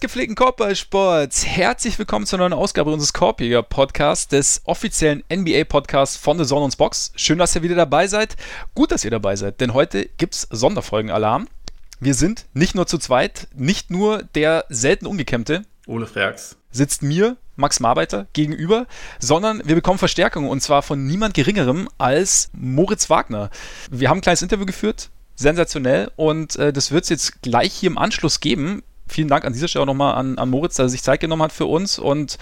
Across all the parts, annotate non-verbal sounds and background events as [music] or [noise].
Des gepflegten Korbballsports, herzlich willkommen zur neuen Ausgabe unseres Korbjäger Podcasts, des offiziellen NBA Podcasts von The Zone Box. Schön, dass ihr wieder dabei seid. Gut, dass ihr dabei seid, denn heute gibt's Sonderfolgenalarm. Wir sind nicht nur zu zweit, nicht nur der selten ungekämmte Ole Ferks sitzt mir, Max Marbeiter, gegenüber, sondern wir bekommen Verstärkung und zwar von niemand Geringerem als Moritz Wagner. Wir haben ein kleines Interview geführt, sensationell und äh, das wird es jetzt gleich hier im Anschluss geben vielen Dank an dieser Stelle auch nochmal an, an Moritz, dass er sich Zeit genommen hat für uns. Und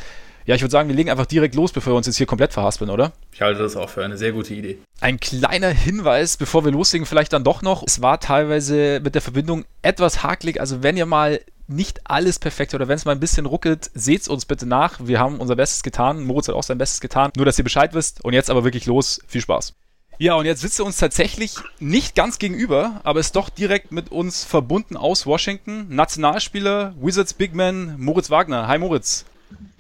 ja, ich würde sagen, wir legen einfach direkt los, bevor wir uns jetzt hier komplett verhaspeln, oder? Ich halte das auch für eine sehr gute Idee. Ein kleiner Hinweis, bevor wir loslegen, vielleicht dann doch noch. Es war teilweise mit der Verbindung etwas hakelig. Also wenn ihr mal nicht alles perfekt oder wenn es mal ein bisschen ruckelt, seht es uns bitte nach. Wir haben unser Bestes getan. Moritz hat auch sein Bestes getan. Nur, dass ihr Bescheid wisst. Und jetzt aber wirklich los. Viel Spaß. Ja, und jetzt sitzt er uns tatsächlich nicht ganz gegenüber, aber ist doch direkt mit uns verbunden aus Washington. Nationalspieler, Wizards Big Man, Moritz Wagner. Hi Moritz.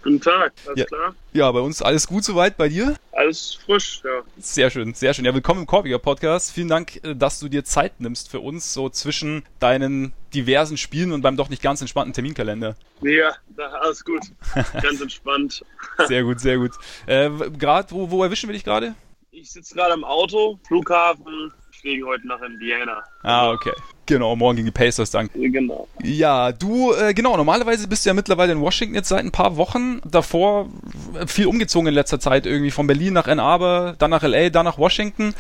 Guten Tag, alles ja. klar? Ja, bei uns alles gut soweit, bei dir? Alles frisch, ja. Sehr schön, sehr schön. Ja, willkommen im Korbiger Podcast. Vielen Dank, äh, dass du dir Zeit nimmst für uns, so zwischen deinen diversen Spielen und beim doch nicht ganz entspannten Terminkalender. Ja, alles gut. [laughs] ganz entspannt. sehr gut, sehr gut. Äh, gerade, wo, wo erwischen wir dich gerade? Ich sitze gerade im Auto, Flughafen, fliegen heute nach Indiana. Ah, okay. Genau, morgen gegen die Pacers, danke. Genau. Ja, du, äh, genau, normalerweise bist du ja mittlerweile in Washington jetzt seit ein paar Wochen. Davor viel umgezogen in letzter Zeit, irgendwie von Berlin nach Ann Arbor, dann nach LA, dann nach Washington.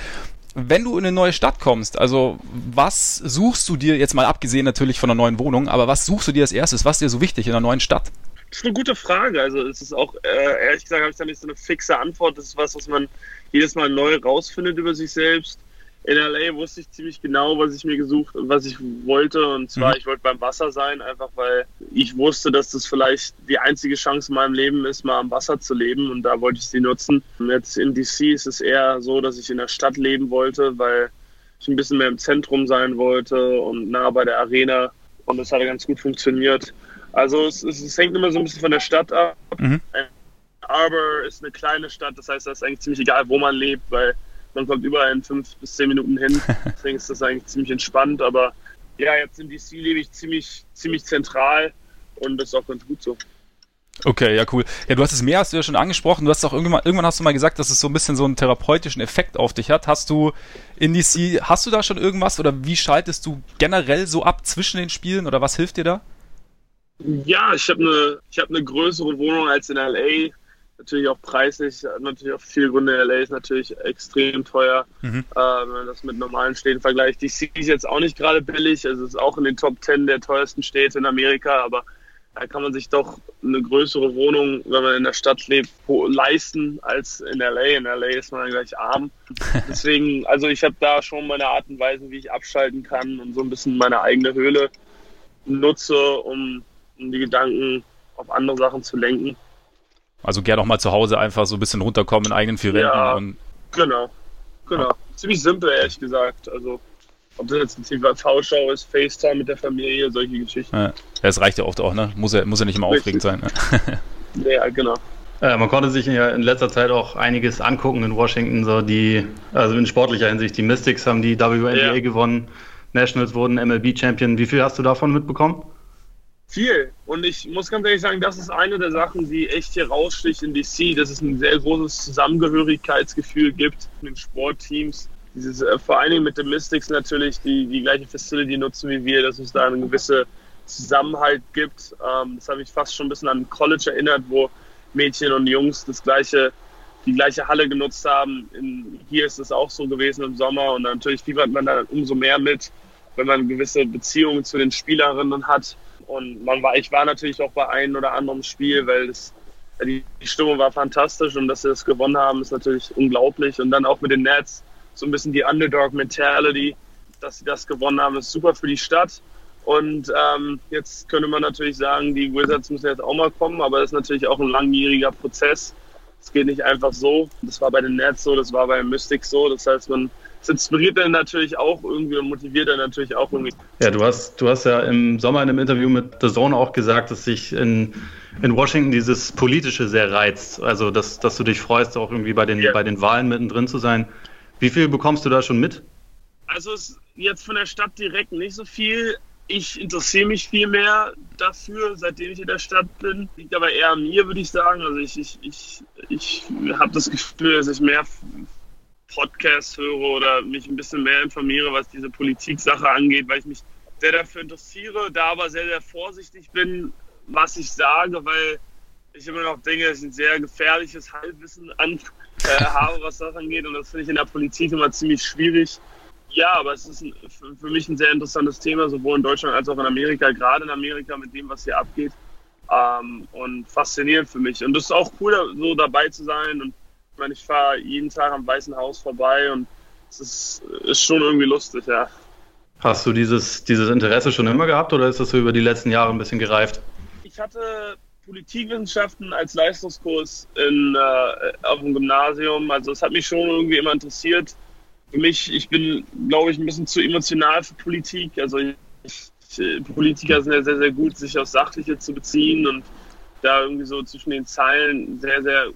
Wenn du in eine neue Stadt kommst, also was suchst du dir, jetzt mal abgesehen natürlich von einer neuen Wohnung, aber was suchst du dir als erstes? Was ist dir so wichtig in einer neuen Stadt? Das ist eine gute Frage. Also es ist auch, äh, ehrlich gesagt, habe ich da nicht so eine fixe Antwort. Das ist was, was man jedes Mal neu rausfindet über sich selbst. In LA wusste ich ziemlich genau, was ich mir gesucht und was ich wollte. Und zwar, mhm. ich wollte beim Wasser sein, einfach weil ich wusste, dass das vielleicht die einzige Chance in meinem Leben ist, mal am Wasser zu leben. Und da wollte ich sie nutzen. Und jetzt in DC ist es eher so, dass ich in der Stadt leben wollte, weil ich ein bisschen mehr im Zentrum sein wollte und nah bei der Arena. Und das hat ganz gut funktioniert. Also es, es, es hängt immer so ein bisschen von der Stadt ab. Mhm. Arbor ist eine kleine Stadt, das heißt, das ist eigentlich ziemlich egal, wo man lebt, weil man kommt überall in fünf bis zehn Minuten hin. [laughs] Deswegen ist das eigentlich ziemlich entspannt. Aber ja, jetzt in DC lebe ich ziemlich, ziemlich zentral und das ist auch ganz gut so. Okay, ja, cool. Ja, du hast es mehr, hast du ja schon angesprochen. Du hast auch irgendwann, irgendwann hast du mal gesagt, dass es so ein bisschen so einen therapeutischen Effekt auf dich hat. Hast du in DC, hast du da schon irgendwas oder wie schaltest du generell so ab zwischen den Spielen oder was hilft dir da? Ja, ich habe eine, ich habe eine größere Wohnung als in LA natürlich auch preislich, natürlich auch viele Gründe. LA ist natürlich extrem teuer, mhm. äh, wenn man das mit normalen Städten vergleicht. DC ist jetzt auch nicht gerade billig, also es ist auch in den Top 10 der teuersten Städte in Amerika, aber da kann man sich doch eine größere Wohnung, wenn man in der Stadt lebt, leisten als in LA. In LA ist man dann gleich arm. [laughs] Deswegen, also ich habe da schon meine Art und Weise, wie ich abschalten kann und so ein bisschen meine eigene Höhle nutze, um, um die Gedanken auf andere Sachen zu lenken. Also gerne auch mal zu Hause einfach so ein bisschen runterkommen in eigenen vier Wänden. Ja, und genau, genau. Ja. Ziemlich simpel, ehrlich gesagt. Also ob das jetzt ein TV-Show ist, FaceTime mit der Familie, solche Geschichten. Ja, das reicht ja oft auch, ne? Muss ja, muss ja nicht immer aufregend sein. Ne? [laughs] ja, genau. Äh, man konnte sich ja in letzter Zeit auch einiges angucken in Washington, so die, also in sportlicher Hinsicht, die Mystics haben die WNBA ja. gewonnen, Nationals wurden MLB-Champion. Wie viel hast du davon mitbekommen? Viel. Und ich muss ganz ehrlich sagen, das ist eine der Sachen, die echt hier raussticht in DC, dass es ein sehr großes Zusammengehörigkeitsgefühl gibt in den Sportteams. Dieses, äh, vor allen Dingen mit den Mystics natürlich, die die gleiche Facility nutzen wie wir, dass es da einen gewissen Zusammenhalt gibt. Ähm, das habe ich fast schon ein bisschen an College erinnert, wo Mädchen und Jungs das gleiche, die gleiche Halle genutzt haben. In, hier ist es auch so gewesen im Sommer und natürlich fiebert man da umso mehr mit, wenn man gewisse Beziehungen zu den Spielerinnen hat und man war, ich war natürlich auch bei einem oder anderen Spiel, weil es, die, die Stimmung war fantastisch und dass sie das gewonnen haben, ist natürlich unglaublich. Und dann auch mit den Nets so ein bisschen die Underdog-Mentality, dass sie das gewonnen haben, ist super für die Stadt. Und ähm, jetzt könnte man natürlich sagen, die Wizards müssen jetzt auch mal kommen, aber das ist natürlich auch ein langjähriger Prozess. Es geht nicht einfach so. Das war bei den Nets so, das war bei Mystics so. Das heißt, man das inspiriert dann natürlich auch irgendwie und motiviert dann natürlich auch irgendwie. Ja, du hast, du hast ja im Sommer in einem Interview mit The Zone auch gesagt, dass sich in, in Washington dieses Politische sehr reizt. Also, dass, dass du dich freust, auch irgendwie bei den, ja. bei den Wahlen mittendrin zu sein. Wie viel bekommst du da schon mit? Also, jetzt von der Stadt direkt nicht so viel, ich interessiere mich viel mehr dafür, seitdem ich in der Stadt bin. Liegt aber eher an mir, würde ich sagen. Also ich, ich, ich, ich habe das Gefühl, dass ich mehr Podcasts höre oder mich ein bisschen mehr informiere, was diese Politik-Sache angeht, weil ich mich sehr dafür interessiere, da aber sehr, sehr vorsichtig bin, was ich sage, weil ich immer noch denke, dass ich ein sehr gefährliches Halbwissen an, äh, habe, was das angeht. Und das finde ich in der Politik immer ziemlich schwierig. Ja, aber es ist ein, für mich ein sehr interessantes Thema, sowohl in Deutschland als auch in Amerika, gerade in Amerika mit dem, was hier abgeht. Ähm, und faszinierend für mich. Und das ist auch cool, so dabei zu sein. Und ich meine, ich fahre jeden Tag am Weißen Haus vorbei und es ist, ist schon irgendwie lustig, ja. Hast du dieses, dieses Interesse schon immer gehabt oder ist das so über die letzten Jahre ein bisschen gereift? Ich hatte Politikwissenschaften als Leistungskurs in, äh, auf dem Gymnasium. Also es hat mich schon irgendwie immer interessiert. Für mich, ich bin, glaube ich, ein bisschen zu emotional für Politik. Also ich, Politiker sind ja sehr, sehr gut, sich aufs Sachliche zu beziehen und da irgendwie so zwischen den Zeilen sehr, sehr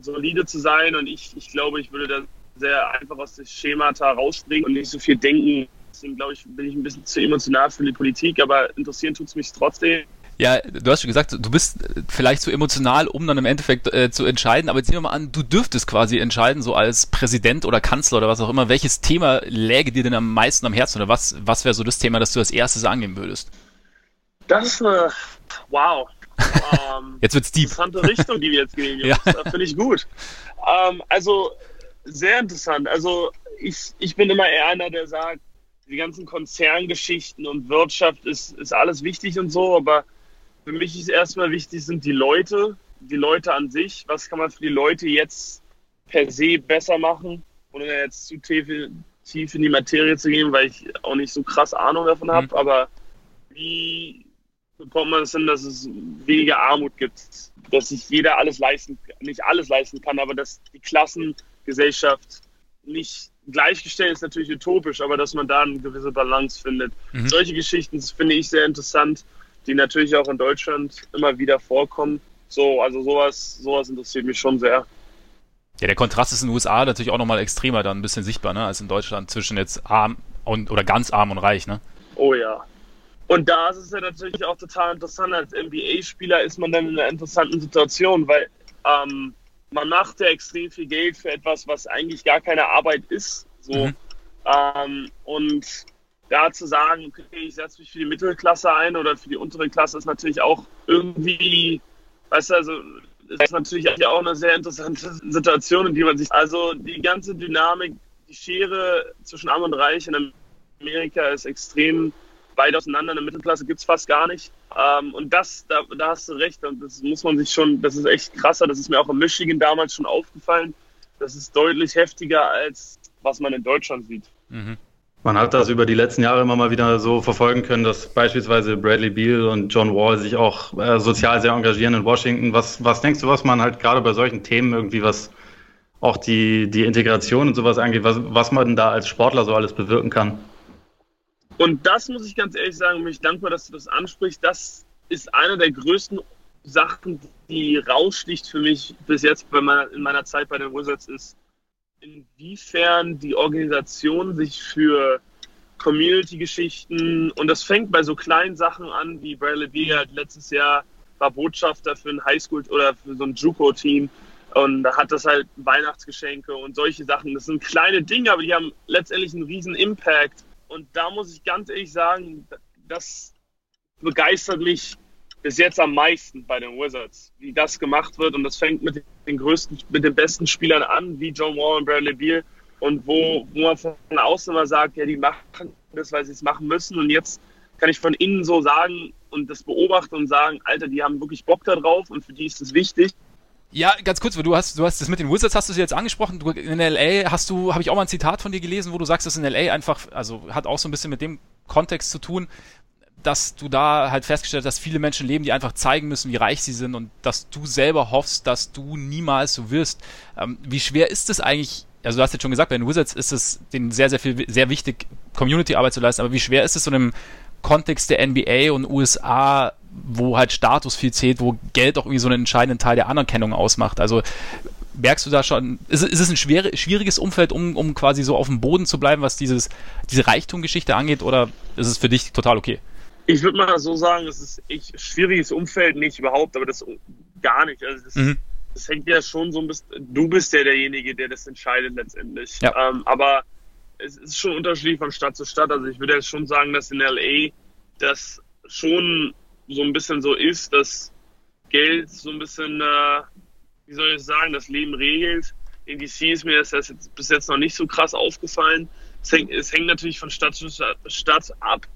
solide zu sein. Und ich, ich glaube, ich würde da sehr einfach aus dem Schemata rausspringen und nicht so viel denken. Deswegen glaube ich, bin ich ein bisschen zu emotional für die Politik, aber interessieren tut es mich trotzdem. Ja, du hast schon gesagt, du bist vielleicht zu emotional, um dann im Endeffekt äh, zu entscheiden, aber jetzt nehmen wir mal an, du dürftest quasi entscheiden, so als Präsident oder Kanzler oder was auch immer, welches Thema läge dir denn am meisten am Herzen oder was, was wäre so das Thema, das du als erstes angehen würdest? Das ist eine, wow. Ähm, [laughs] jetzt wird's deep. Interessante Richtung, die wir jetzt gehen. [laughs] ja. Finde ich gut. Ähm, also, sehr interessant. Also, ich, ich bin immer eher einer, der sagt, die ganzen Konzerngeschichten und Wirtschaft ist, ist alles wichtig und so, aber für mich ist erstmal wichtig, sind die Leute, die Leute an sich. Was kann man für die Leute jetzt per se besser machen, ohne jetzt zu tief, tief in die Materie zu gehen, weil ich auch nicht so krass Ahnung davon habe. Mhm. Aber wie es hin, dass es weniger Armut gibt, dass sich jeder alles leisten, nicht alles leisten kann, aber dass die Klassengesellschaft nicht gleichgestellt ist natürlich utopisch, aber dass man da eine gewisse Balance findet. Mhm. Solche Geschichten finde ich sehr interessant die natürlich auch in Deutschland immer wieder vorkommen. So, also sowas, sowas interessiert mich schon sehr. Ja, der Kontrast ist in den USA natürlich auch nochmal extremer dann ein bisschen sichtbar, ne, als in Deutschland zwischen jetzt arm und oder ganz arm und reich, ne? Oh ja. Und da ist es ja natürlich auch total interessant. Als NBA-Spieler ist man dann in einer interessanten Situation, weil ähm, man macht ja extrem viel Geld für etwas, was eigentlich gar keine Arbeit ist. So. Mhm. Ähm, und da zu sagen, okay, ich setze mich für die Mittelklasse ein oder für die untere Klasse ist natürlich auch irgendwie, weißt du, also das ist natürlich auch eine sehr interessante Situation, in die man sich, also die ganze Dynamik, die Schere zwischen Arm und Reich in Amerika ist extrem weit auseinander. In der Mittelklasse gibt es fast gar nicht. Ähm, und das, da, da hast du recht, und das muss man sich schon, das ist echt krasser, das ist mir auch in Michigan damals schon aufgefallen. Das ist deutlich heftiger, als was man in Deutschland sieht. Mhm. Man hat das über die letzten Jahre immer mal wieder so verfolgen können, dass beispielsweise Bradley Beal und John Wall sich auch äh, sozial sehr engagieren in Washington. Was, was denkst du, was man halt gerade bei solchen Themen irgendwie, was auch die, die Integration und sowas angeht, was, was man da als Sportler so alles bewirken kann? Und das muss ich ganz ehrlich sagen, bin ich dankbar, dass du das ansprichst. Das ist eine der größten Sachen, die raussticht für mich bis jetzt meiner, in meiner Zeit bei den Wizards ist, inwiefern die Organisation sich für Community-Geschichten und das fängt bei so kleinen Sachen an, wie Bradley Beal halt letztes Jahr war Botschafter für ein Highschool oder für so ein JUCO-Team und da hat das halt Weihnachtsgeschenke und solche Sachen. Das sind kleine Dinge, aber die haben letztendlich einen riesen Impact. Und da muss ich ganz ehrlich sagen, das begeistert mich bis jetzt am meisten bei den Wizards, wie das gemacht wird. Und das fängt mit den größten, mit den besten Spielern an, wie John Wall und Bradley Beal. Und wo, wo man von außen immer sagt, ja, die machen das, weil sie es machen müssen. Und jetzt kann ich von innen so sagen und das beobachten und sagen, Alter, die haben wirklich Bock da drauf und für die ist es wichtig. Ja, ganz kurz, du hast, du hast das mit den Wizards hast du sie jetzt angesprochen. Du, in LA hast du, habe ich auch mal ein Zitat von dir gelesen, wo du sagst, dass in LA einfach, also hat auch so ein bisschen mit dem Kontext zu tun, dass du da halt festgestellt hast, dass viele Menschen leben, die einfach zeigen müssen, wie reich sie sind und dass du selber hoffst, dass du niemals so wirst. Ähm, wie schwer ist es eigentlich, also du hast jetzt schon gesagt, bei den Wizards ist es denen sehr, sehr viel, sehr wichtig, Community-Arbeit zu leisten, aber wie schwer ist es so im Kontext der NBA und USA, wo halt Status viel zählt, wo Geld auch irgendwie so einen entscheidenden Teil der Anerkennung ausmacht? Also merkst du da schon, ist, ist es ein schwer, schwieriges Umfeld, um, um quasi so auf dem Boden zu bleiben, was dieses, diese Reichtumgeschichte angeht, oder ist es für dich total okay? Ich würde mal so sagen, es ist ein schwieriges Umfeld, nicht überhaupt, aber das gar nicht. Also das, mhm. das hängt ja schon so ein bisschen, du bist ja derjenige, der das entscheidet letztendlich. Ja. Ähm, aber es ist schon unterschiedlich von Stadt zu Stadt. Also ich würde jetzt schon sagen, dass in LA das schon so ein bisschen so ist, dass Geld so ein bisschen, äh, wie soll ich sagen, das Leben regelt. In DC ist mir das jetzt bis jetzt noch nicht so krass aufgefallen. Es hängt, es hängt natürlich von Stadt zu Stadt ab.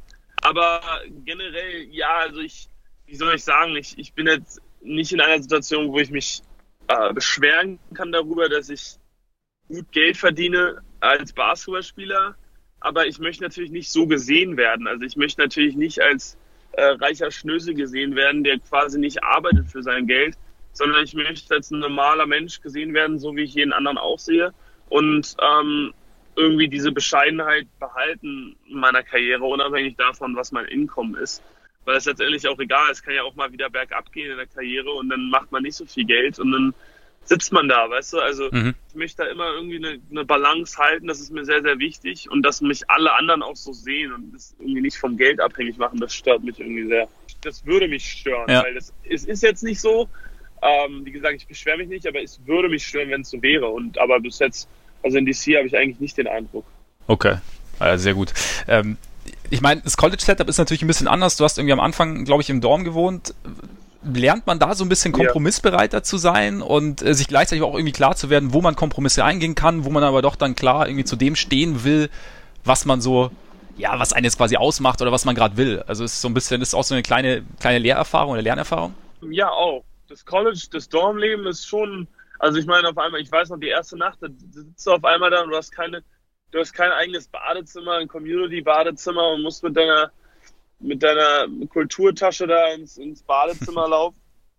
Aber generell, ja, also ich, wie soll ich sagen, ich, ich bin jetzt nicht in einer Situation, wo ich mich äh, beschweren kann darüber, dass ich gut Geld verdiene als Basketballspieler. Aber ich möchte natürlich nicht so gesehen werden. Also ich möchte natürlich nicht als äh, reicher Schnösel gesehen werden, der quasi nicht arbeitet für sein Geld, sondern ich möchte als ein normaler Mensch gesehen werden, so wie ich jeden anderen auch sehe. Und ähm, irgendwie diese Bescheidenheit behalten in meiner Karriere, unabhängig davon, was mein Einkommen ist. Weil es letztendlich auch egal, es kann ja auch mal wieder bergab gehen in der Karriere und dann macht man nicht so viel Geld und dann sitzt man da, weißt du? Also mhm. ich möchte da immer irgendwie eine, eine, Balance halten, das ist mir sehr, sehr wichtig und dass mich alle anderen auch so sehen und das irgendwie nicht vom Geld abhängig machen, das stört mich irgendwie sehr. Das würde mich stören, ja. weil das, es ist jetzt nicht so, ähm, wie gesagt, ich beschwere mich nicht, aber es würde mich stören, wenn es so wäre. Und aber bis jetzt, also in DC habe ich eigentlich nicht den Eindruck. Okay, also sehr gut. Ähm, ich meine, das College-Setup ist natürlich ein bisschen anders. Du hast irgendwie am Anfang, glaube ich, im Dorm gewohnt lernt man da so ein bisschen kompromissbereiter zu sein und äh, sich gleichzeitig auch irgendwie klar zu werden, wo man Kompromisse eingehen kann, wo man aber doch dann klar irgendwie zu dem stehen will, was man so, ja, was einen jetzt quasi ausmacht oder was man gerade will. Also es ist so ein bisschen, ist auch so eine kleine, kleine Lehrerfahrung oder Lernerfahrung. Ja, auch. Das College, das Dormleben ist schon, also ich meine, auf einmal, ich weiß noch, die erste Nacht, da sitzt du auf einmal da und du hast keine, du hast kein eigenes Badezimmer, ein Community-Badezimmer und musst mit deiner mit deiner Kulturtasche da ins, ins Badezimmer [laughs] laufen,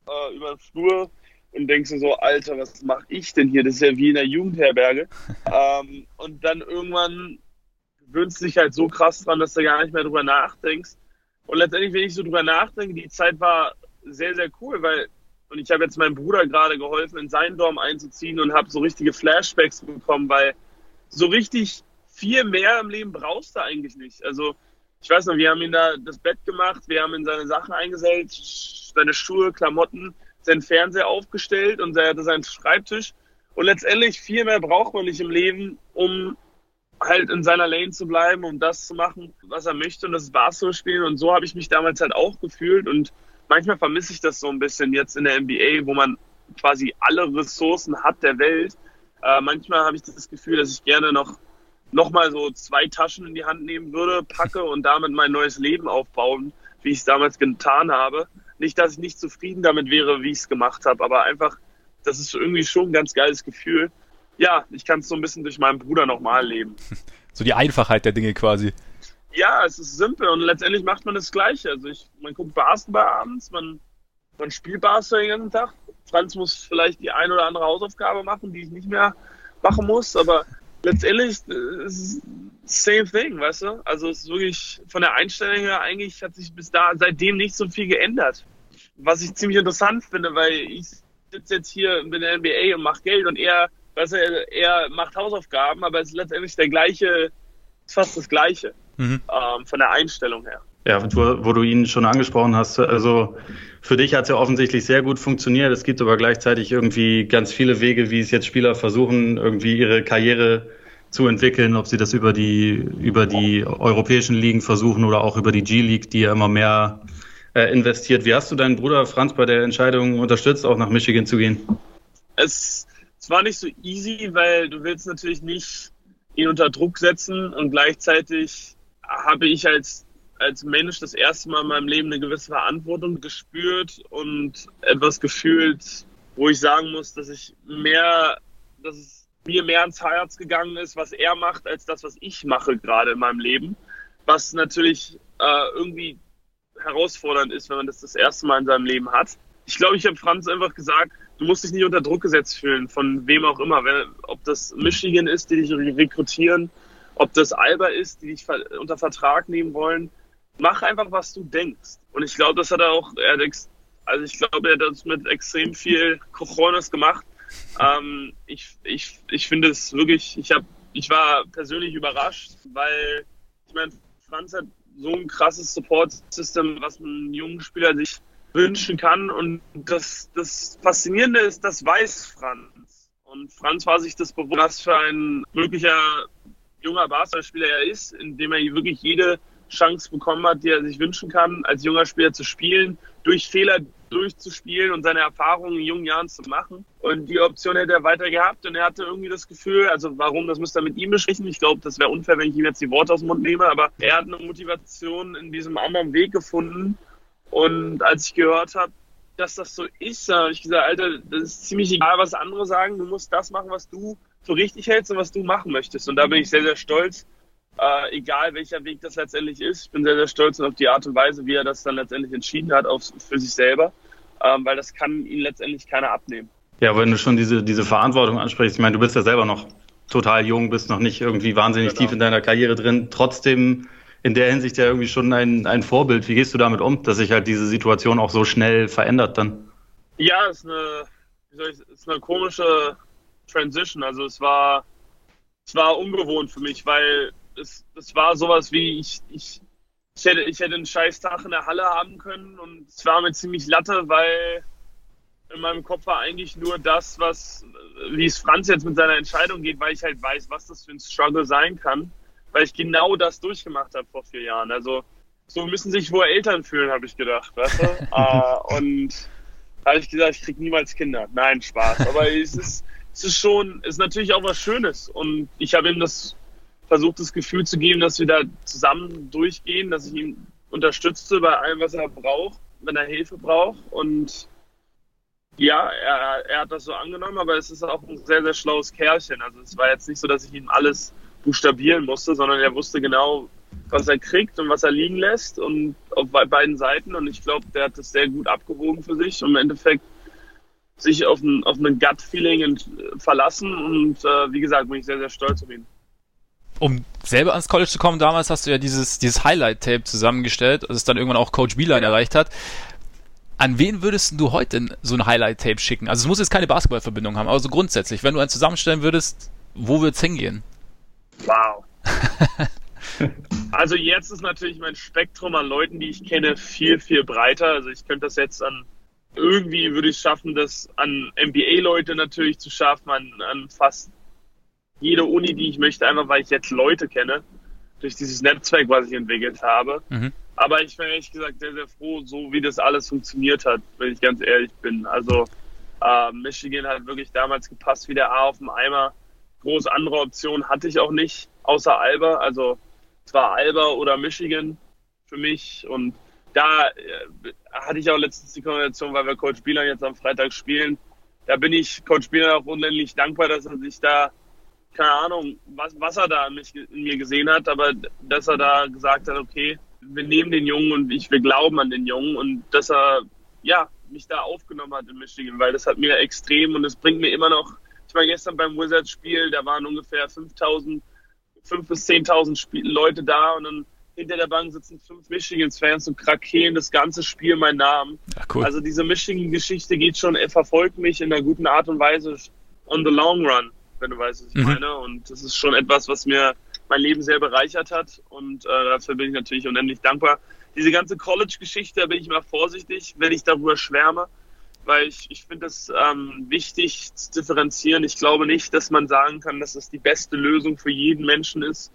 äh, über den Flur und denkst du so, Alter, was mache ich denn hier? Das ist ja wie in der Jugendherberge. [laughs] ähm, und dann irgendwann gewöhnst du dich halt so krass dran, dass du gar nicht mehr drüber nachdenkst. Und letztendlich, wenn ich so drüber nachdenke, die Zeit war sehr, sehr cool, weil, und ich habe jetzt meinem Bruder gerade geholfen, in seinen Dorm einzuziehen und habe so richtige Flashbacks bekommen, weil so richtig viel mehr im Leben brauchst du eigentlich nicht. Also ich weiß noch, wir haben ihn da das Bett gemacht, wir haben ihn seine Sachen eingesellt, seine Schuhe, Klamotten, seinen Fernseher aufgestellt und er hatte seinen Schreibtisch. Und letztendlich viel mehr braucht man nicht im Leben, um halt in seiner Lane zu bleiben, um das zu machen, was er möchte und das ist Basketball spielen. Und so habe ich mich damals halt auch gefühlt und manchmal vermisse ich das so ein bisschen jetzt in der NBA, wo man quasi alle Ressourcen hat der Welt. Äh, manchmal habe ich das Gefühl, dass ich gerne noch nochmal so zwei Taschen in die Hand nehmen würde, packe und damit mein neues Leben aufbauen, wie ich es damals getan habe. Nicht, dass ich nicht zufrieden damit wäre, wie ich es gemacht habe, aber einfach, das ist irgendwie schon ein ganz geiles Gefühl. Ja, ich kann es so ein bisschen durch meinen Bruder nochmal leben. [laughs] So die Einfachheit der Dinge quasi. Ja, es ist simpel und letztendlich macht man das Gleiche. Also ich, man guckt Basketball abends, man, man spielt Basketball den ganzen Tag. Franz muss vielleicht die ein oder andere Hausaufgabe machen, die ich nicht mehr machen muss, aber letztendlich äh, same thing, weißt du? Also es ist wirklich von der Einstellung her eigentlich hat sich bis da seitdem nicht so viel geändert. Was ich ziemlich interessant finde, weil ich sitze jetzt hier mit der NBA und mache Geld und er, weißt du, er macht Hausaufgaben, aber es ist letztendlich der gleiche, fast das gleiche mhm. ähm, von der Einstellung her. Ja, wo, wo du ihn schon angesprochen hast, also für dich hat es ja offensichtlich sehr gut funktioniert. Es gibt aber gleichzeitig irgendwie ganz viele Wege, wie es jetzt Spieler versuchen, irgendwie ihre Karriere zu entwickeln, ob sie das über die, über die europäischen Ligen versuchen oder auch über die G-League, die ja immer mehr äh, investiert. Wie hast du deinen Bruder Franz bei der Entscheidung unterstützt, auch nach Michigan zu gehen? Es, es war nicht so easy, weil du willst natürlich nicht ihn unter Druck setzen und gleichzeitig habe ich als als Mensch das erste Mal in meinem Leben eine gewisse Verantwortung gespürt und etwas gefühlt, wo ich sagen muss, dass ich mehr, dass es mir mehr ans Herz gegangen ist, was er macht, als das, was ich mache gerade in meinem Leben. Was natürlich äh, irgendwie herausfordernd ist, wenn man das das erste Mal in seinem Leben hat. Ich glaube, ich habe Franz einfach gesagt, du musst dich nicht unter Druck gesetzt fühlen, von wem auch immer. Wenn, ob das Michigan ist, die dich rekrutieren, ob das Alba ist, die dich unter Vertrag nehmen wollen mach einfach, was du denkst. Und ich glaube, das hat er auch, er hat, also ich glaube, er hat das mit extrem viel Cojones gemacht, ähm, ich ich, ich finde es wirklich, ich habe, ich war persönlich überrascht, weil ich meine, Franz hat so ein krasses Support-System, was ein jungen Spieler sich wünschen kann. Und das, das Faszinierende ist, das weiß Franz. Und Franz war sich das bewusst, was für ein möglicher junger Basketballspieler er ist, indem er wirklich jede Chance bekommen hat, die er sich wünschen kann, als junger Spieler zu spielen, durch Fehler durchzuspielen und seine Erfahrungen in jungen Jahren zu machen. Und die Option hätte er weiter gehabt und er hatte irgendwie das Gefühl, also warum, das müsste er mit ihm besprechen. Ich glaube, das wäre unfair, wenn ich ihm jetzt die Worte aus dem Mund nehme, aber er hat eine Motivation in diesem anderen Weg gefunden. Und als ich gehört habe, dass das so ist, habe ich gesagt, Alter, das ist ziemlich egal, was andere sagen. Du musst das machen, was du für richtig hältst und was du machen möchtest. Und da bin ich sehr, sehr stolz, äh, egal welcher Weg das letztendlich ist. Ich bin sehr, sehr stolz auf die Art und Weise, wie er das dann letztendlich entschieden hat, auf, für sich selber, ähm, weil das kann ihn letztendlich keiner abnehmen. Ja, wenn du schon diese, diese Verantwortung ansprichst, ich meine, du bist ja selber noch total jung, bist noch nicht irgendwie wahnsinnig genau. tief in deiner Karriere drin, trotzdem in der Hinsicht ja irgendwie schon ein, ein Vorbild. Wie gehst du damit um, dass sich halt diese Situation auch so schnell verändert dann? Ja, es ist eine, ich, ist eine komische Transition. Also es war, es war ungewohnt für mich, weil es, es war sowas wie, ich, ich, ich, hätte, ich hätte einen scheiß Tag in der Halle haben können und es war mir ziemlich latte, weil in meinem Kopf war eigentlich nur das, was, wie es Franz jetzt mit seiner Entscheidung geht, weil ich halt weiß, was das für ein Struggle sein kann, weil ich genau das durchgemacht habe vor vier Jahren. Also so müssen sich wohl Eltern fühlen, habe ich gedacht, weißt du? uh, [laughs] und da habe ich gesagt, ich krieg niemals Kinder. Nein, Spaß. Aber es ist, es ist schon, es ist natürlich auch was Schönes und ich habe ihm das versucht, das Gefühl zu geben, dass wir da zusammen durchgehen, dass ich ihn unterstütze bei allem, was er braucht, wenn er Hilfe braucht. Und ja, er, er hat das so angenommen, aber es ist auch ein sehr, sehr schlaues Kerlchen. Also es war jetzt nicht so, dass ich ihm alles buchstabieren musste, sondern er wusste genau, was er kriegt und was er liegen lässt und auf beiden Seiten. Und ich glaube, der hat das sehr gut abgewogen für sich und im Endeffekt sich auf ein, auf ein Gut-Feeling verlassen. Und äh, wie gesagt, bin ich sehr, sehr stolz auf ihn um selber ans College zu kommen, damals hast du ja dieses, dieses Highlight-Tape zusammengestellt, das es dann irgendwann auch Coach Beeline erreicht hat. An wen würdest du heute so ein Highlight-Tape schicken? Also es muss jetzt keine Basketballverbindung haben, aber so grundsätzlich, wenn du eins zusammenstellen würdest, wo würde es hingehen? Wow. [laughs] also jetzt ist natürlich mein Spektrum an Leuten, die ich kenne, viel, viel breiter. Also ich könnte das jetzt an irgendwie würde ich schaffen, das an NBA-Leute natürlich zu schaffen, an, an fast jede Uni, die ich möchte, einfach weil ich jetzt Leute kenne, durch dieses Netzwerk, was ich entwickelt habe. Mhm. Aber ich bin ehrlich gesagt sehr, sehr froh, so wie das alles funktioniert hat, wenn ich ganz ehrlich bin. Also äh, Michigan hat wirklich damals gepasst wie der A auf dem Eimer. Große andere Optionen hatte ich auch nicht, außer Alba. Also es war Alba oder Michigan für mich. Und da äh, hatte ich auch letztens die Kombination, weil wir Coach Bieler jetzt am Freitag spielen. Da bin ich Coach Bieler auch unendlich dankbar, dass er sich da keine Ahnung, was, was er da in, mich, in mir gesehen hat, aber dass er da gesagt hat, okay, wir nehmen den Jungen und ich, wir glauben an den Jungen und dass er, ja, mich da aufgenommen hat in Michigan, weil das hat mir extrem und es bringt mir immer noch, ich war gestern beim Wizards-Spiel, da waren ungefähr 5000, 5 bis 10.000 Leute da und dann hinter der Bank sitzen fünf Michigans-Fans und krakehlen das ganze Spiel meinen Namen. Cool. Also diese Michigan-Geschichte geht schon, er verfolgt mich in einer guten Art und Weise on the long run wenn du weißt, was ich mhm. meine. Und das ist schon etwas, was mir mein Leben sehr bereichert hat. Und äh, dafür bin ich natürlich unendlich dankbar. Diese ganze College-Geschichte, da bin ich immer vorsichtig, wenn ich darüber schwärme, weil ich, ich finde es ähm, wichtig zu differenzieren. Ich glaube nicht, dass man sagen kann, dass das die beste Lösung für jeden Menschen ist.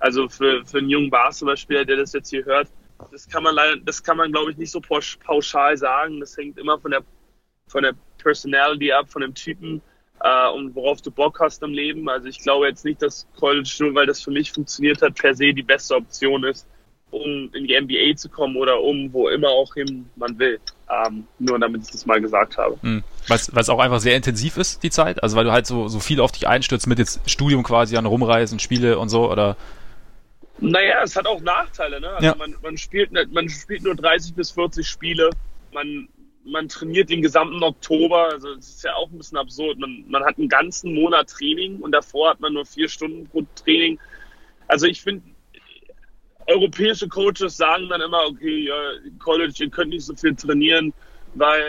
Also für, für einen jungen Basketballspieler, der das jetzt hier hört. Das kann man leider, das kann man, glaube ich, nicht so pauschal sagen. Das hängt immer von der, von der Personality ab, von dem Typen äh, und worauf du Bock hast im Leben. Also ich glaube jetzt nicht, dass College, nur weil das für mich funktioniert hat, per se die beste Option ist, um in die NBA zu kommen oder um wo immer auch hin man will. Ähm, nur damit ich das mal gesagt habe. Mhm. Weil es auch einfach sehr intensiv ist, die Zeit? Also weil du halt so, so viel auf dich einstürzt mit jetzt Studium quasi an Rumreisen, Spiele und so, oder? Naja, es hat auch Nachteile, ne? Also ja. man, man, spielt, man spielt nur 30 bis 40 Spiele. Man man trainiert den gesamten Oktober, also das ist ja auch ein bisschen absurd. Man, man hat einen ganzen Monat Training und davor hat man nur vier Stunden pro Training. Also ich finde, europäische Coaches sagen dann immer, okay, ja, College, ihr könnt nicht so viel trainieren, weil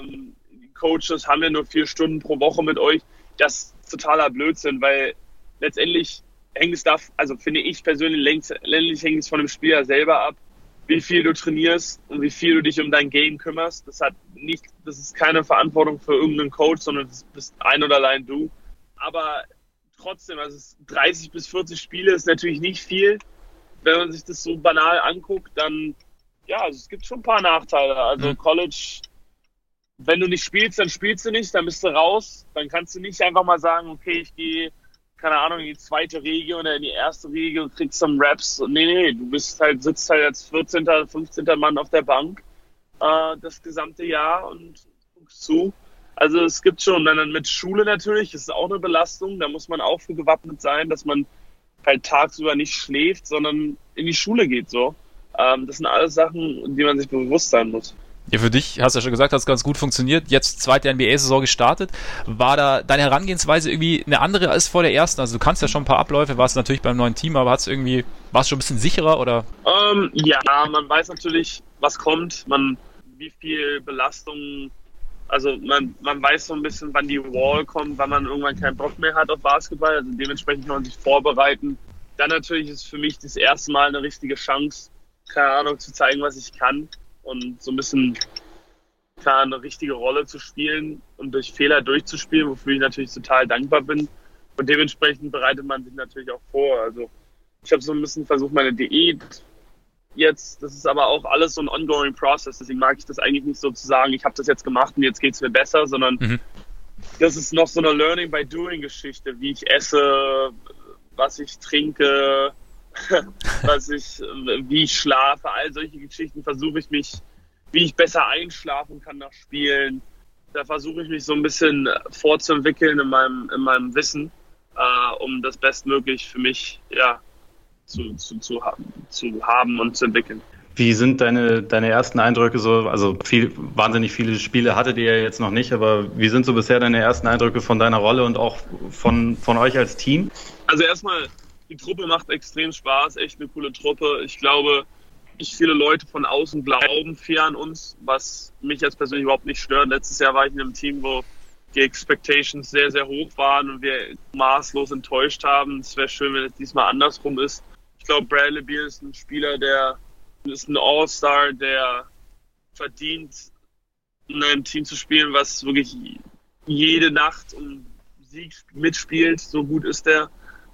ähm, Coaches haben ja nur vier Stunden pro Woche mit euch. Das ist totaler Blödsinn, weil letztendlich hängt es da, also finde ich persönlich, letztendlich hängt es von dem Spieler selber ab, wie viel du trainierst und wie viel du dich um dein Game kümmerst. Das hat nicht, das ist keine Verantwortung für irgendeinen Coach, sondern das bist ein oder allein du. Aber trotzdem, also 30 bis 40 Spiele ist natürlich nicht viel. Wenn man sich das so banal anguckt, dann ja, also es gibt schon ein paar Nachteile. Also mhm. College, wenn du nicht spielst, dann spielst du nicht, dann bist du raus. Dann kannst du nicht einfach mal sagen, okay, ich gehe keine Ahnung, in die zweite Riege oder in die erste Riege und kriegst some Raps. Nee, nee, du bist halt, sitzt halt als 14., 15. Mann auf der Bank äh, das gesamte Jahr und guckst zu. Also es gibt schon, dann mit Schule natürlich, ist auch eine Belastung, da muss man auch für gewappnet sein, dass man halt tagsüber nicht schläft, sondern in die Schule geht so. Ähm, das sind alles Sachen, die man sich bewusst sein muss. Ja, für dich, hast du ja schon gesagt, hat es ganz gut funktioniert. Jetzt zweite NBA-Saison gestartet. War da deine Herangehensweise irgendwie eine andere als vor der ersten? Also du kannst ja schon ein paar Abläufe, warst natürlich beim neuen Team, aber hat's irgendwie, warst schon ein bisschen sicherer oder? Ähm, ja, man weiß natürlich, was kommt, man, wie viel Belastung, also man, man weiß so ein bisschen, wann die Wall kommt, wann man irgendwann keinen Bock mehr hat auf Basketball. Also dementsprechend kann man sich vorbereiten. Dann natürlich ist für mich das erste Mal eine richtige Chance, keine Ahnung, zu zeigen, was ich kann und so ein bisschen klar eine richtige Rolle zu spielen und durch Fehler durchzuspielen, wofür ich natürlich total dankbar bin. Und dementsprechend bereitet man sich natürlich auch vor. Also ich habe so ein bisschen versucht, meine Diät jetzt, das ist aber auch alles so ein ongoing process, deswegen mag ich das eigentlich nicht so zu sagen, ich habe das jetzt gemacht und jetzt geht es mir besser, sondern mhm. das ist noch so eine Learning by Doing Geschichte, wie ich esse, was ich trinke, [laughs] was ich, wie ich schlafe, all solche Geschichten versuche ich mich, wie ich besser einschlafen kann nach Spielen. Da versuche ich mich so ein bisschen vorzuentwickeln in meinem, in meinem Wissen, äh, um das bestmöglich für mich ja, zu, zu, zu, haben, zu haben und zu entwickeln. Wie sind deine, deine ersten Eindrücke so? Also viel, wahnsinnig viele Spiele hattet ihr ja jetzt noch nicht, aber wie sind so bisher deine ersten Eindrücke von deiner Rolle und auch von, von euch als Team? Also erstmal die Truppe macht extrem Spaß, echt eine coole Truppe. Ich glaube, nicht viele Leute von außen glauben viel an uns, was mich jetzt persönlich überhaupt nicht stört. Letztes Jahr war ich in einem Team, wo die Expectations sehr, sehr hoch waren und wir maßlos enttäuscht haben. Es wäre schön, wenn es diesmal andersrum ist. Ich glaube, Bradley Beal ist ein Spieler, der ist ein All-Star, der verdient, in einem Team zu spielen, was wirklich jede Nacht um Sieg mitspielt. So gut ist er.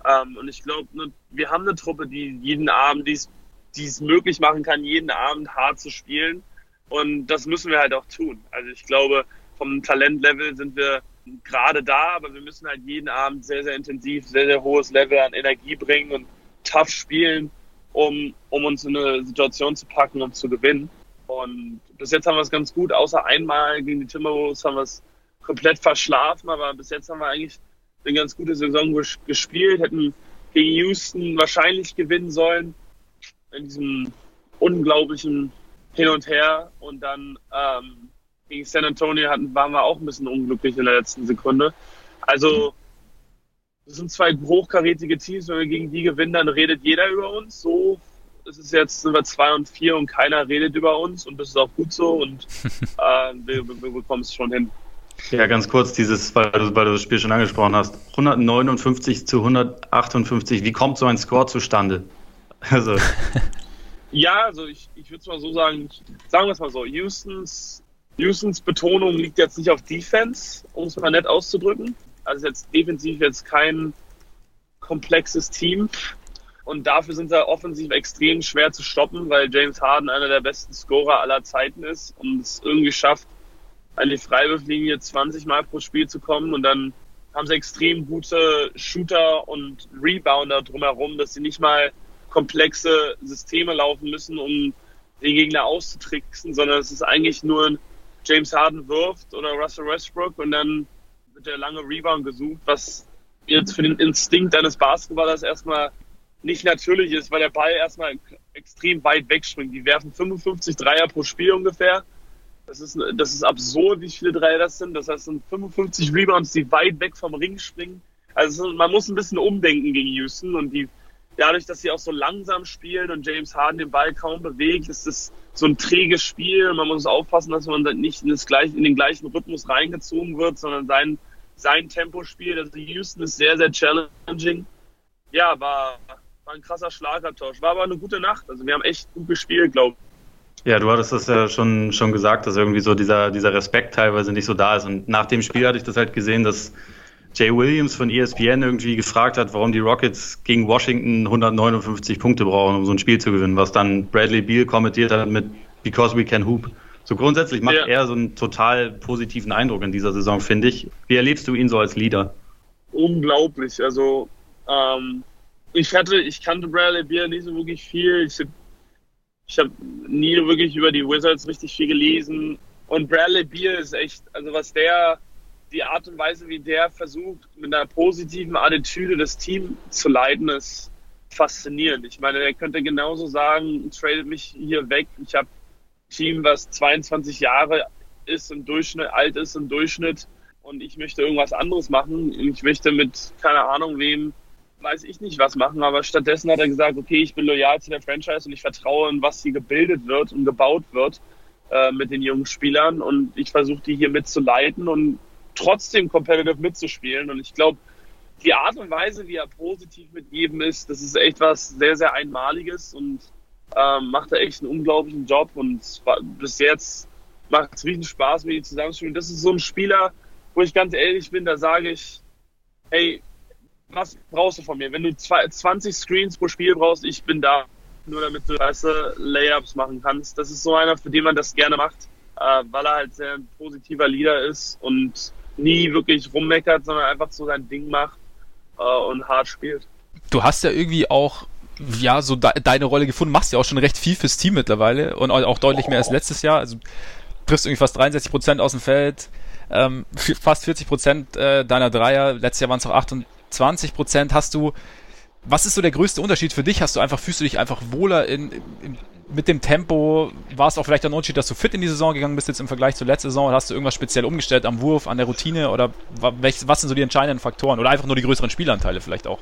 Ähm, und ich glaube, ne, wir haben eine Truppe, die jeden Abend, die es möglich machen kann, jeden Abend hart zu spielen. Und das müssen wir halt auch tun. Also ich glaube, vom Talentlevel sind wir gerade da, aber wir müssen halt jeden Abend sehr, sehr intensiv, sehr, sehr hohes Level an Energie bringen und tough spielen, um, um uns in eine Situation zu packen und zu gewinnen. Und bis jetzt haben wir es ganz gut, außer einmal gegen die Timberwolves haben wir es komplett verschlafen, aber bis jetzt haben wir eigentlich eine ganz gute Saison gespielt, hätten gegen Houston wahrscheinlich gewinnen sollen in diesem unglaublichen Hin und Her und dann ähm, gegen San Antonio hatten, waren wir auch ein bisschen unglücklich in der letzten Sekunde. Also das sind zwei hochkarätige Teams, wenn wir gegen die gewinnen, dann redet jeder über uns. So ist es jetzt, sind wir zwei und vier und keiner redet über uns und das ist auch gut so und [laughs] äh, wir, wir bekommen es schon hin. Ja, ganz kurz, dieses, weil du, weil du das Spiel schon angesprochen hast. 159 zu 158, wie kommt so ein Score zustande? Also. [laughs] ja, also ich, ich würde es mal so sagen, sagen wir es mal so, Houstons, Houstons Betonung liegt jetzt nicht auf Defense, um es mal nett auszudrücken. Also jetzt defensiv jetzt kein komplexes Team. Und dafür sind sie offensiv extrem schwer zu stoppen, weil James Harden einer der besten Scorer aller Zeiten ist und es irgendwie schafft, an die Freiwurflinie 20 Mal pro Spiel zu kommen und dann haben sie extrem gute Shooter und Rebounder drumherum, dass sie nicht mal komplexe Systeme laufen müssen, um den Gegner auszutricksen, sondern es ist eigentlich nur James Harden wirft oder Russell Westbrook und dann wird der lange Rebound gesucht, was jetzt für den Instinkt eines Basketballers erstmal nicht natürlich ist, weil der Ball erstmal extrem weit wegspringt. Die werfen 55 Dreier pro Spiel ungefähr das ist, das ist absurd, wie viele Dreier das sind. Das heißt, es sind 55 Rebounds, die weit weg vom Ring springen. Also man muss ein bisschen umdenken gegen Houston und die dadurch, dass sie auch so langsam spielen und James Harden den Ball kaum bewegt, ist es so ein träges Spiel. Man muss aufpassen, dass man nicht in, das gleich, in den gleichen Rhythmus reingezogen wird, sondern sein, sein Tempo spielt. Also Houston ist sehr, sehr challenging. Ja, war, war ein krasser Schlagabtausch. War aber eine gute Nacht. Also wir haben echt gut gespielt, glaube ich. Ja, du hattest das ja schon, schon gesagt, dass irgendwie so dieser, dieser Respekt teilweise nicht so da ist. Und nach dem Spiel hatte ich das halt gesehen, dass Jay Williams von ESPN irgendwie gefragt hat, warum die Rockets gegen Washington 159 Punkte brauchen, um so ein Spiel zu gewinnen, was dann Bradley Beal kommentiert hat mit Because we can hoop. So grundsätzlich macht ja. er so einen total positiven Eindruck in dieser Saison, finde ich. Wie erlebst du ihn so als Leader? Unglaublich. Also ähm, ich hatte, ich kannte Bradley Beal nicht so wirklich viel. Ich, ich habe nie wirklich über die Wizards richtig viel gelesen. Und Bradley Beal ist echt, also was der die Art und Weise, wie der versucht, mit einer positiven Attitüde das Team zu leiten, ist faszinierend. Ich meine, er könnte genauso sagen, tradet mich hier weg. Ich habe ein Team, was 22 Jahre ist im Durchschnitt, alt ist im Durchschnitt und ich möchte irgendwas anderes machen. Ich möchte mit, keine Ahnung, wem, weiß ich nicht, was machen, aber stattdessen hat er gesagt, okay, ich bin loyal zu der Franchise und ich vertraue in, was hier gebildet wird und gebaut wird äh, mit den jungen Spielern und ich versuche die hier mitzuleiten und trotzdem competitive mitzuspielen. Und ich glaube, die Art und Weise, wie er positiv mit jedem ist, das ist echt was sehr, sehr Einmaliges und ähm, macht er echt einen unglaublichen Job. Und bis jetzt macht es riesen Spaß, mit ihm zusammenzuspielen. Das ist so ein Spieler, wo ich ganz ehrlich bin, da sage ich, hey, was brauchst du von mir? Wenn du 20 Screens pro Spiel brauchst, ich bin da. Nur damit du weißt, Layups machen kannst. Das ist so einer, für den man das gerne macht, äh, weil er halt sehr ein positiver Leader ist und nie wirklich rummeckert, sondern einfach so sein Ding macht äh, und hart spielt. Du hast ja irgendwie auch ja, so de deine Rolle gefunden, machst ja auch schon recht viel fürs Team mittlerweile und auch deutlich mehr als letztes Jahr. Also triffst irgendwie fast 63 Prozent aus dem Feld, ähm, fast 40 Prozent äh, deiner Dreier. Letztes Jahr waren es auch 28 Prozent. Hast du, was ist so der größte Unterschied für dich? Hast du einfach, fühlst du dich einfach wohler in, in, mit dem Tempo war es auch vielleicht ein Unterschied, dass du fit in die Saison gegangen bist jetzt im Vergleich zur letzten Saison? Oder hast du irgendwas speziell umgestellt am Wurf, an der Routine? Oder was sind so die entscheidenden Faktoren? Oder einfach nur die größeren Spielanteile vielleicht auch?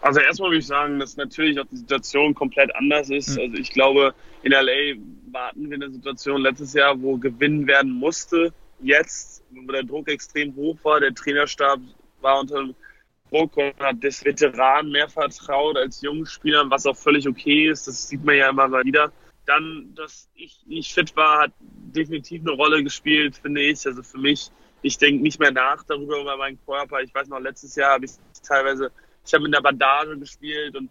Also erstmal würde ich sagen, dass natürlich auch die Situation komplett anders ist. Mhm. Also ich glaube, in LA warten wir eine Situation letztes Jahr, wo gewinnen werden musste. Jetzt, wo der Druck extrem hoch war, der Trainerstab war unter Druck und hat des Veteranen mehr vertraut als jungen Spielern, was auch völlig okay ist. Das sieht man ja immer mal wieder. Dann, dass ich nicht fit war, hat definitiv eine Rolle gespielt, finde ich. Also für mich, ich denke nicht mehr nach darüber über meinen Körper. Ich weiß noch, letztes Jahr habe ich teilweise, ich habe mit einer Bandage gespielt und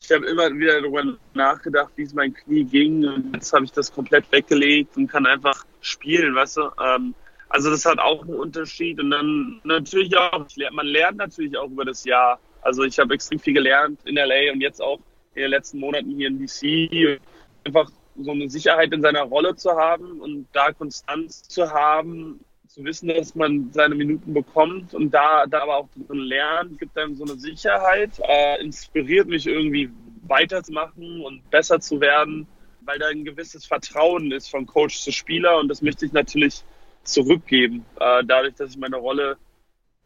ich habe immer wieder darüber nachgedacht, wie es mein Knie ging. Und jetzt habe ich das komplett weggelegt und kann einfach spielen, weißt du. Ähm, also das hat auch einen Unterschied. Und dann natürlich auch, man lernt natürlich auch über das Jahr. Also ich habe extrem viel gelernt in LA und jetzt auch in den letzten Monaten hier in DC. Einfach so eine Sicherheit in seiner Rolle zu haben und da Konstanz zu haben, zu wissen, dass man seine Minuten bekommt und da, da aber auch drin lernt, gibt einem so eine Sicherheit, äh, inspiriert mich irgendwie weiterzumachen und besser zu werden, weil da ein gewisses Vertrauen ist von Coach zu Spieler und das möchte ich natürlich zurückgeben. Äh, dadurch, dass ich meine Rolle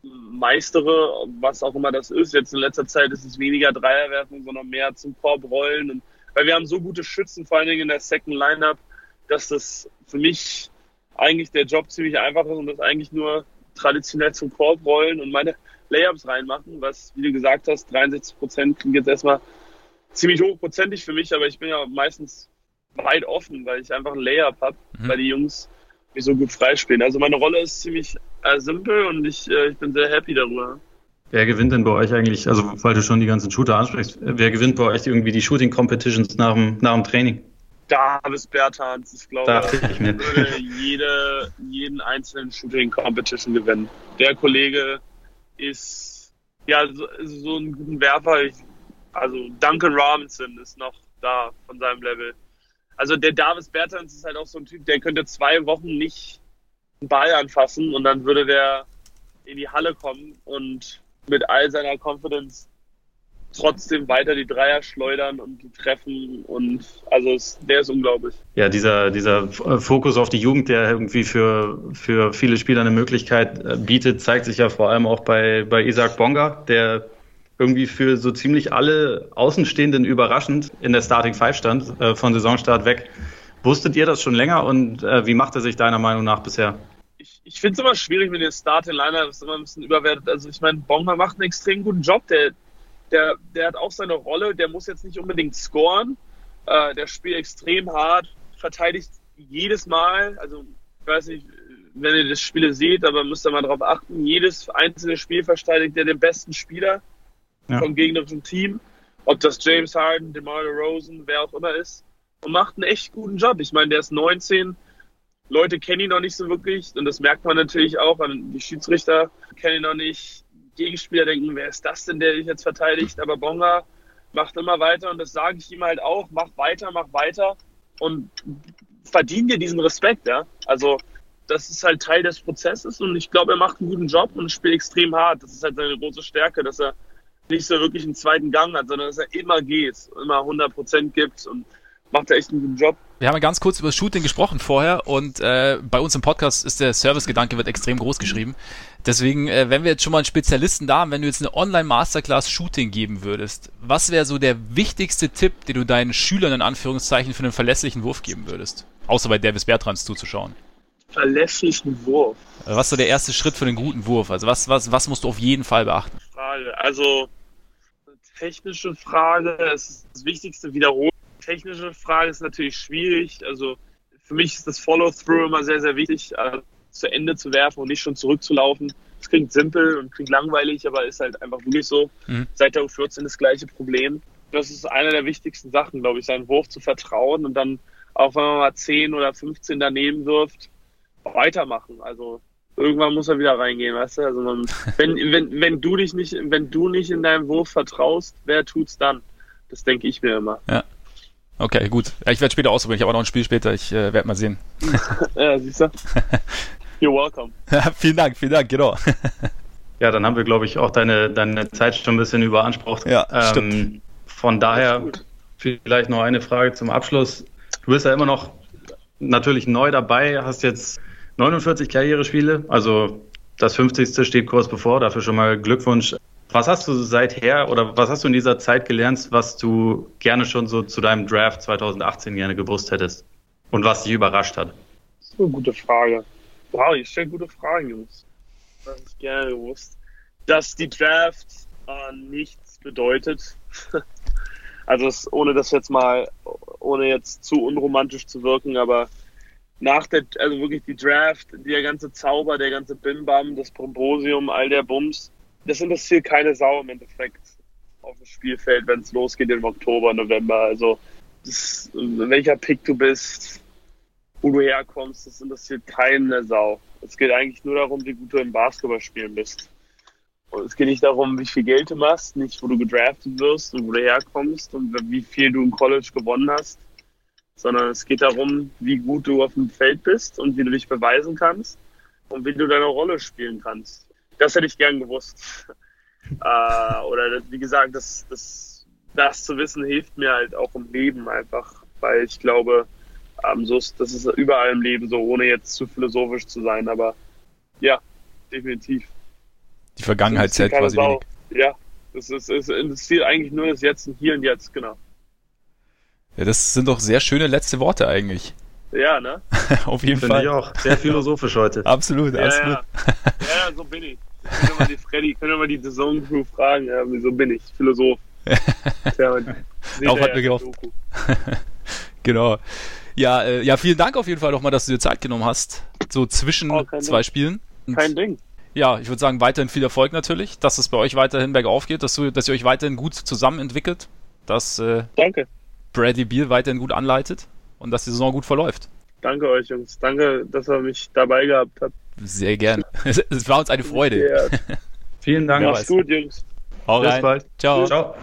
meistere, was auch immer das ist. Jetzt in letzter Zeit ist es weniger Dreierwerfen, sondern mehr zum Korb rollen. Und, weil wir haben so gute Schützen, vor allen Dingen in der Second Lineup, dass das für mich eigentlich der Job ziemlich einfach ist und das eigentlich nur traditionell zum Korb rollen und meine Layups reinmachen, was, wie du gesagt hast, 63 Prozent klingt jetzt erstmal ziemlich hochprozentig für mich, aber ich bin ja meistens weit offen, weil ich einfach ein Layup habe, mhm. weil die Jungs mich so gut freispielen. Also meine Rolle ist ziemlich äh, simpel und ich, äh, ich bin sehr happy darüber. Wer gewinnt denn bei euch eigentlich, also weil du schon die ganzen Shooter ansprichst, wer gewinnt bei euch irgendwie die Shooting Competitions nach dem, nach dem Training? Davis Bertans, ich glaube, ich mir. würde jede, jeden einzelnen Shooting Competition gewinnen. Der Kollege ist ja so, so ein guter Werfer. Ich, also Duncan Robinson ist noch da von seinem Level. Also der Davis Bertans ist halt auch so ein Typ, der könnte zwei Wochen nicht einen Ball anfassen und dann würde der in die Halle kommen und mit all seiner Confidence trotzdem weiter die Dreier schleudern und die treffen und also es, der ist unglaublich. Ja, dieser, dieser Fokus auf die Jugend, der irgendwie für, für viele Spieler eine Möglichkeit bietet, zeigt sich ja vor allem auch bei, bei Isaac Bonga, der irgendwie für so ziemlich alle Außenstehenden überraschend in der Starting Five stand, äh, von Saisonstart weg. Wusstet ihr das schon länger und äh, wie macht er sich deiner Meinung nach bisher? Ich, ich finde es immer schwierig mit den Starting Liner, das ist immer ein bisschen überwertet. Also ich meine, Bonga macht einen extrem guten Job. Der, der, der hat auch seine Rolle, der muss jetzt nicht unbedingt scoren. Äh, der spielt extrem hart, verteidigt jedes Mal. Also ich weiß nicht, wenn ihr das Spiel seht, aber müsst ihr mal darauf achten, jedes einzelne Spiel verteidigt er den besten Spieler ja. vom gegnerischen Team. Ob das James Harden, DeMar Rosen, wer auch immer ist. Und macht einen echt guten Job. Ich meine, der ist 19. Leute kennen ihn noch nicht so wirklich. Und das merkt man natürlich auch an die Schiedsrichter. Kennen ihn noch nicht. Gegenspieler denken, wer ist das denn, der dich jetzt verteidigt? Aber Bonga macht immer weiter. Und das sage ich ihm halt auch. Mach weiter, mach weiter. Und verdient dir diesen Respekt, ja. Also, das ist halt Teil des Prozesses und ich glaube, er macht einen guten Job und spielt extrem hart. Das ist halt seine große Stärke, dass er nicht so wirklich einen zweiten Gang hat, sondern dass er immer geht, immer 100 Prozent gibt und macht er echt einen guten Job. Wir haben ja ganz kurz über das Shooting gesprochen vorher und äh, bei uns im Podcast ist der Service-Gedanke wird extrem groß geschrieben. Deswegen, äh, wenn wir jetzt schon mal einen Spezialisten da haben, wenn du jetzt eine Online-Masterclass Shooting geben würdest, was wäre so der wichtigste Tipp, den du deinen Schülern in Anführungszeichen für einen verlässlichen Wurf geben würdest? Außer bei Davis Bertrands zuzuschauen. Verlässlichen Wurf. Was ist so der erste Schritt für einen guten Wurf? Also was, was, was musst du auf jeden Fall beachten? Frage. Also technische Frage ist das Wichtigste wiederholen. Technische Frage ist natürlich schwierig. Also für mich ist das Follow-through immer sehr, sehr wichtig, also zu Ende zu werfen und nicht schon zurückzulaufen. Das klingt simpel und klingt langweilig, aber ist halt einfach wirklich so. Mhm. Seit der U14 das gleiche Problem. Das ist eine der wichtigsten Sachen, glaube ich, seinen Wurf zu vertrauen und dann, auch wenn man mal 10 oder 15 daneben wirft, weitermachen. Also irgendwann muss er wieder reingehen, weißt du? Also man, wenn, [laughs] wenn, wenn du dich nicht, wenn du nicht in deinem Wurf vertraust, wer tut's dann? Das denke ich mir immer. Ja. Okay, gut. Ich werde später ausprobieren. Ich habe auch noch ein Spiel später. Ich äh, werde mal sehen. [laughs] [laughs] ja, siehst du? You're welcome. vielen Dank, vielen Dank, genau. ja, dann haben wir, glaube ich, auch deine, deine Zeit schon ein bisschen überansprucht. Ja, ähm, stimmt. Von daher vielleicht noch eine Frage zum Abschluss. Du bist ja immer noch natürlich neu dabei, hast jetzt 49 Karrierespiele, also das 50. steht kurz bevor, dafür schon mal Glückwunsch. Was hast du seither oder was hast du in dieser Zeit gelernt, was du gerne schon so zu deinem Draft 2018 gerne gewusst hättest und was dich überrascht hat? Das ist eine gute Frage. Wow, ich stelle gute Fragen, Jungs. Hätte ich gerne gewusst. Dass die Draft äh, nichts bedeutet. [laughs] also das, ohne das jetzt mal, ohne jetzt zu unromantisch zu wirken, aber nach der, also wirklich die Draft, der ganze Zauber, der ganze Bim-Bam, das Promposium, all der Bums, das interessiert keine Sau im Endeffekt auf dem Spielfeld, wenn es losgeht im Oktober, November. Also das, welcher Pick du bist, wo du herkommst, das interessiert keine Sau. Es geht eigentlich nur darum, wie gut du im Basketballspielen bist. Und es geht nicht darum, wie viel Geld du machst, nicht wo du gedraftet wirst und wo du herkommst und wie viel du im College gewonnen hast sondern es geht darum, wie gut du auf dem Feld bist und wie du dich beweisen kannst und wie du deine Rolle spielen kannst. Das hätte ich gern gewusst. [laughs] äh, oder wie gesagt, das, das, das zu wissen hilft mir halt auch im Leben einfach, weil ich glaube, ähm, so ist, das ist überall im Leben so, ohne jetzt zu philosophisch zu sein, aber ja, definitiv. Die Vergangenheit zählt quasi wenig. Ja, es, ist, es interessiert eigentlich nur das Jetzt und Hier und Jetzt, genau. Ja, das sind doch sehr schöne letzte Worte eigentlich. Ja, ne? [laughs] Auf jeden Finde Fall. ich auch. Sehr philosophisch heute. absolut, ja, absolut. Ja. ja, so bin ich. Können wir mal die Freddy, können wir mal die Zone Crew fragen, ja, so bin ich, Philosoph. [laughs] ja, Darauf hat mir gehofft. [laughs] genau. Ja, äh, ja, vielen Dank auf jeden Fall nochmal, dass du dir Zeit genommen hast. So zwischen oh, zwei Ding. Spielen. Und kein Ding. Ja, ich würde sagen, weiterhin viel Erfolg natürlich, dass es bei euch weiterhin bergauf geht, dass, du, dass ihr euch weiterhin gut zusammen entwickelt. Das, äh, Danke. Bradley Beal weiterhin gut anleitet und dass die Saison gut verläuft. Danke euch, Jungs. Danke, dass ihr mich dabei gehabt habt. Sehr gern. [laughs] Es war uns eine Freude. [laughs] Vielen Dank. Mach's gut, Jungs. Hau Bis rein. bald. Ciao. Ciao.